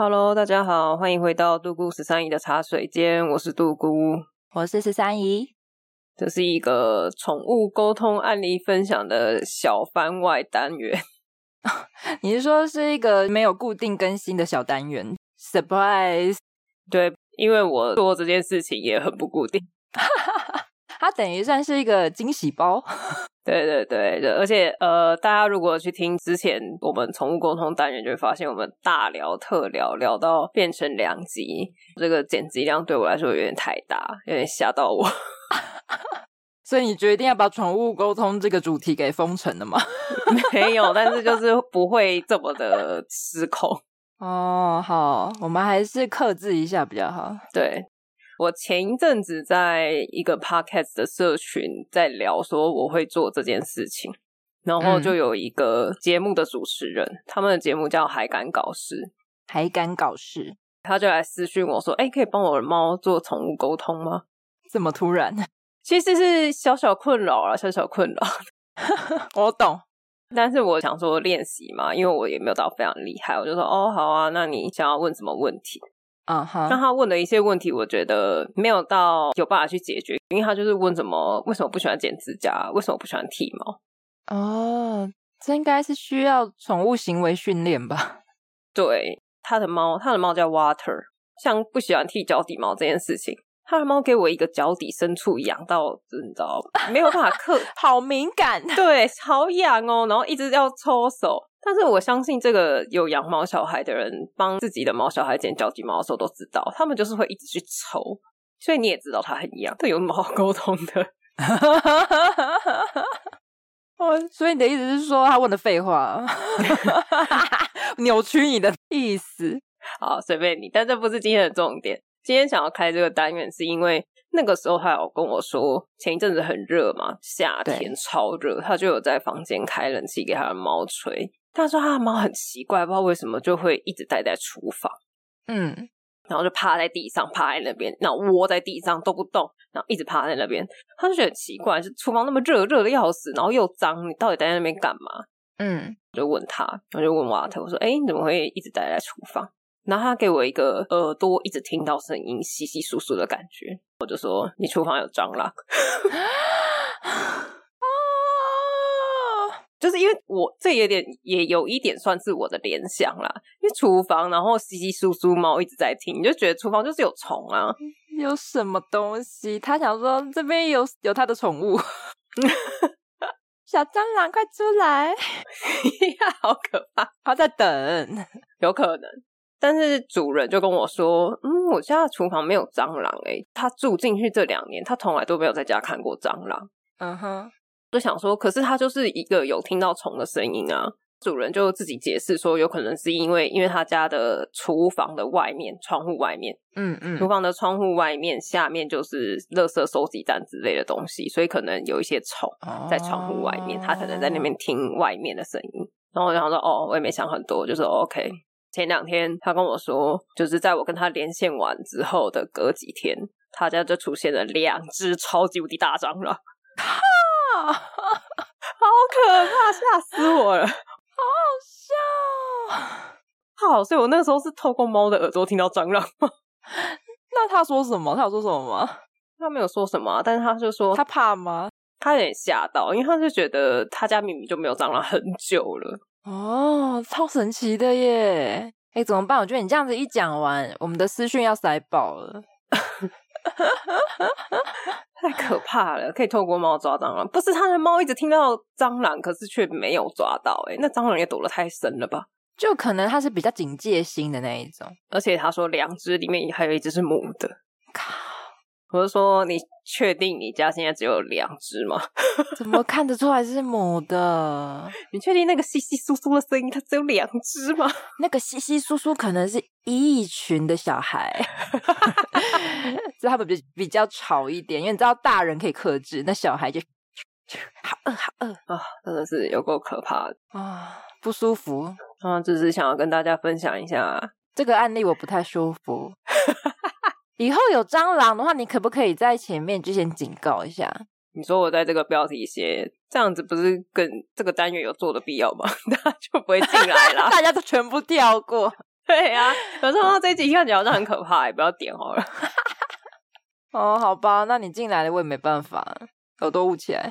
Hello，大家好，欢迎回到杜姑十三姨的茶水间，我是杜姑，我是十三姨。这是一个宠物沟通案例分享的小番外单元。你是说是一个没有固定更新的小单元？Surprise！对，因为我做这件事情也很不固定。它等于算是一个惊喜包，对 对对对，而且呃，大家如果去听之前我们宠物沟通单元，就会发现我们大聊特聊，聊到变成两集，这个剪辑量对我来说有点太大，有点吓到我。所以你决定要把宠物沟通这个主题给封存了吗？没有，但是就是不会这么的失控。哦，好，我们还是克制一下比较好。对。我前一阵子在一个 podcast 的社群在聊说我会做这件事情，然后就有一个节目的主持人，嗯、他们的节目叫海敢搞事，海敢搞事，他就来私讯我说：“哎、欸，可以帮我的猫做宠物沟通吗？”这么突然？其实是小小困扰啊，小小困扰。我懂，但是我想说练习嘛，因为我也没有到非常厉害，我就说：“哦，好啊，那你想要问什么问题？”啊哈！那、uh huh. 他问的一些问题，我觉得没有到有办法去解决，因为他就是问怎么，为什么不喜欢剪指甲，为什么不喜欢剃毛？哦，oh, 这应该是需要宠物行为训练吧？对，他的猫，他的猫叫 Water，像不喜欢剃脚底毛这件事情，他的猫给我一个脚底深处痒到，你知道没有办法克，好敏感，对，好痒哦，然后一直要搓手。但是我相信这个有养毛小孩的人，帮自己的毛小孩剪脚底毛的时候都知道，他们就是会一直去抽，所以你也知道他很痒，这有什么好沟通的？哦，所以你的意思是说他问的废话，扭曲你的意思？好，随便你，但这不是今天的重点。今天想要开这个单元，是因为那个时候他有跟我说，前一阵子很热嘛，夏天超热，他就有在房间开冷气给他的猫吹。他说他的猫很奇怪，不知道为什么就会一直待在厨房，嗯，然后就趴在地上，趴在那边，然后窝在地上都不动，然后一直趴在那边。他就觉得很奇怪，是厨房那么热，热的要死，然后又脏，你到底待在那边干嘛？嗯，我就问他，我就问瓦特，我说：“哎，你怎么会一直待在厨房？”然后他给我一个耳朵一直听到声音稀稀疏疏的感觉，我就说：“你厨房有蟑螂。” 就是因为我这有点也有一点算是我的联想啦，因为厨房然后稀稀疏疏猫一直在听，你就觉得厨房就是有虫啊，有什么东西？他想说这边有有他的宠物，小蟑螂快出来，好可怕！他在等，有可能。但是主人就跟我说，嗯，我家的厨房没有蟑螂诶，他住进去这两年，他从来都没有在家看过蟑螂。嗯哼。Uh. 就想说，可是他就是一个有听到虫的声音啊。主人就自己解释说，有可能是因为因为他家的厨房的外面窗户外面，嗯嗯，厨房的窗户外面下面就是垃圾收集站之类的东西，所以可能有一些虫在窗户外面，他可能在那边听外面的声音。然后我就想说，哦，我也没想很多，就说 OK。前两天他跟我说，就是在我跟他连线完之后的隔几天，他家就出现了两只超级无敌大蟑螂。好可怕，吓死我了！好好笑，好，所以我那个时候是透过猫的耳朵听到蟑螂吗？那他说什么？他有说什么吗？他没有说什么，但是他就说他怕吗？他有点吓到，因为他就觉得他家明明就没有蟑螂很久了。哦，超神奇的耶！哎，怎么办？我觉得你这样子一讲完，我们的私讯要塞爆了。太可怕了！可以透过猫抓蟑螂，不是他的猫一直听到蟑螂，可是却没有抓到。哎，那蟑螂也躲得太深了吧？就可能它是比较警戒心的那一种。而且他说两只里面还有一只是母的。我是说，你确定你家现在只有两只吗？怎么看得出来是母的？你确定那个稀稀疏疏的声音它只有两只吗？那个稀稀疏疏可能是一群的小孩，所以他们比比较吵一点。因为你知道大人可以克制，那小孩就好饿好饿啊，真的是有够可怕的啊，不舒服。啊，只是想要跟大家分享一下这个案例，我不太舒服。以后有蟑螂的话，你可不可以在前面就先警告一下？你说我在这个标题写这样子，不是跟这个单元有做的必要吗？大家就不会进来了，大家都全部跳过。对呀、啊，有时候这一集看起来好像很可怕，也不要点好了。哦，好吧，那你进来了，我也没办法，耳朵捂起来。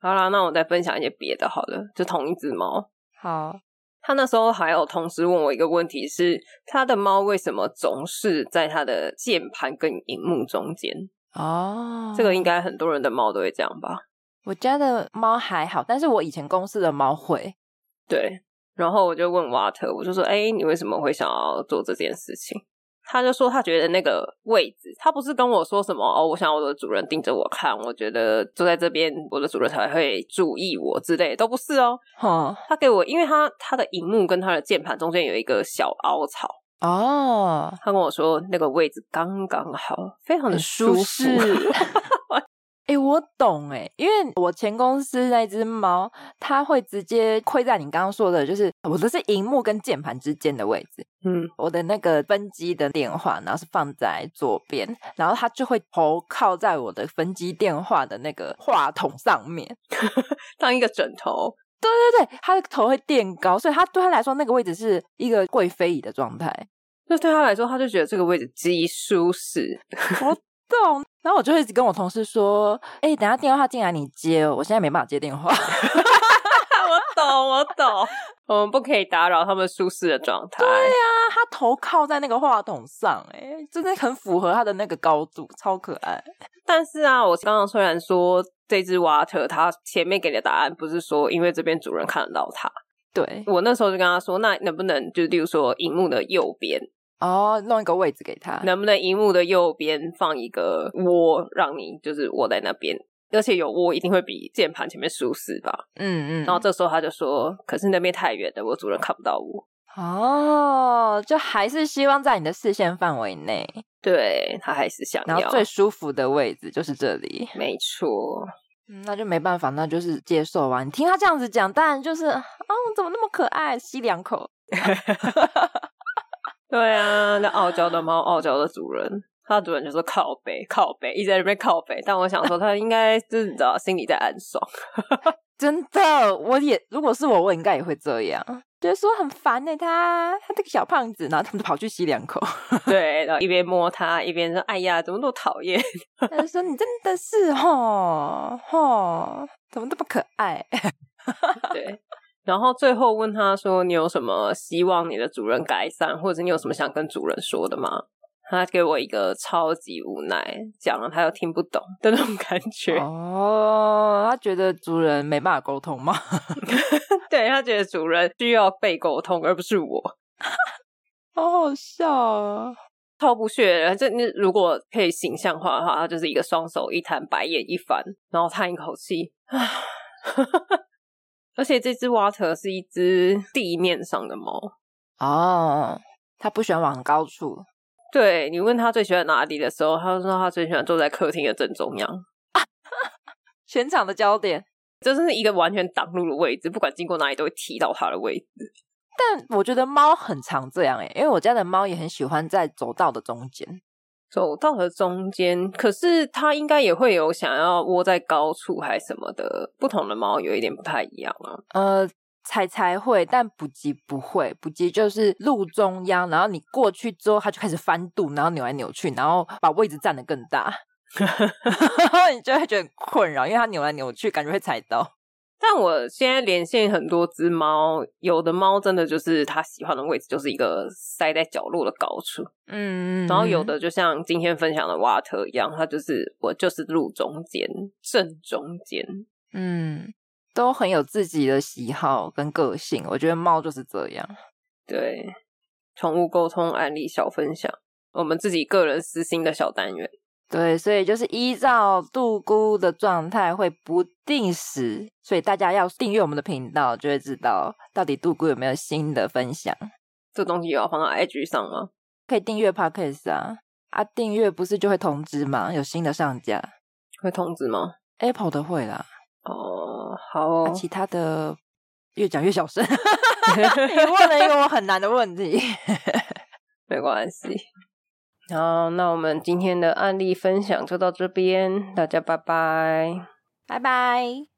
好啦，那我再分享一些别的好了，就同一只猫。好，他那时候还有同时问我一个问题是：他的猫为什么总是在他的键盘跟荧幕中间？哦，这个应该很多人的猫都会这样吧？我家的猫还好，但是我以前公司的猫会。对，然后我就问瓦特，我就说：“哎，你为什么会想要做这件事情？”他就说他觉得那个位置，他不是跟我说什么哦，我想我的主人盯着我看，我觉得坐在这边，我的主人才会注意我之类的，都不是哦。哈，他给我，因为他他的荧幕跟他的键盘中间有一个小凹槽哦，他跟我说那个位置刚刚好，非常的舒适。我懂哎，因为我前公司那只猫，它会直接亏在你刚刚说的，就是我的是荧幕跟键盘之间的位置。嗯，我的那个分机的电话，然后是放在左边，然后它就会头靠在我的分机电话的那个话筒上面，当一个枕头。对对对，它的头会垫高，所以它对它来说那个位置是一个贵妃椅的状态。那对他来说，他就觉得这个位置极舒适。我懂。然后我就会一直跟我同事说：“哎、欸，等下电话进来你接哦，我现在没办法接电话。”我懂，我懂，我们不可以打扰他们舒适的状态。对呀、啊，他头靠在那个话筒上，哎，真的很符合他的那个高度，超可爱。但是啊，我刚刚虽然说这只瓦特，它前面给的答案不是说因为这边主人看得到它，对，我那时候就跟他说，那能不能就例如说荧幕的右边？哦，弄一个位置给他，能不能荧幕的右边放一个窝，让你就是窝在那边，而且有窝一定会比键盘前面舒适吧？嗯嗯。然后这时候他就说：“可是那边太远了，我主人看不到我。”哦，就还是希望在你的视线范围内。对，他还是想要。然后最舒服的位置就是这里，没错。嗯，那就没办法，那就是接受吧。你听他这样子讲，当然就是哦，怎么那么可爱，吸两口。对啊，那傲娇的猫，傲娇的主人，它的主人就说靠北，靠北，一直在那边靠北。但我想说，它应该就是你知道，心里在暗爽。真的，我也如果是我，我应该也会这样，就是说很烦呢、欸。他他这个小胖子，然后他们就跑去吸两口。对，然后一边摸它，一边说：“哎呀，怎么那么讨厌？”他就说：“你真的是吼吼，怎么这么可爱？”对。然后最后问他说：“你有什么希望你的主人改善，或者你有什么想跟主人说的吗？”他给我一个超级无奈，讲了他又听不懂的那种感觉。哦，他觉得主人没办法沟通吗？对，他觉得主人需要被沟通，而不是我。好好笑啊！超不屑。这你如果可以形象化的话，他就是一个双手一摊，白眼一翻，然后叹一口气。而且这只 Water 是一只地面上的猫哦，它不喜欢往高处。对，你问他最喜欢哪里的时候，他说他最喜欢坐在客厅的正中央，全场的焦点，这是一个完全挡路的位置，不管经过哪里都会踢到它的位置。但我觉得猫很常这样诶，因为我家的猫也很喜欢在走道的中间。走到了中间，可是它应该也会有想要窝在高处还是什么的。不同的猫有一点不太一样啊。呃，彩彩会，但补给不会。补给就是路中央，然后你过去之后，它就开始翻肚，然后扭来扭去，然后把位置占得更大 你就会觉得很困扰，因为它扭来扭去，感觉会踩到。但我现在连线很多只猫，有的猫真的就是它喜欢的位置，就是一个塞在角落的高处。嗯，然后有的就像今天分享的瓦特一样，它就是我就是路中间，正中间。嗯，都很有自己的喜好跟个性。我觉得猫就是这样。对，宠物沟通案例小分享，我们自己个人私心的小单元。对，所以就是依照杜姑的状态会不定时，所以大家要订阅我们的频道，就会知道到底杜姑有没有新的分享。这东西也要放到 IG 上吗？可以订阅 Podcast 啊，啊，订阅不是就会通知吗？有新的上架会通知吗？Apple 的会啦。哦，好哦，啊，其他的越讲越小声。你问了一个我很难的问题，没关系。好，那我们今天的案例分享就到这边，大家拜拜，拜拜。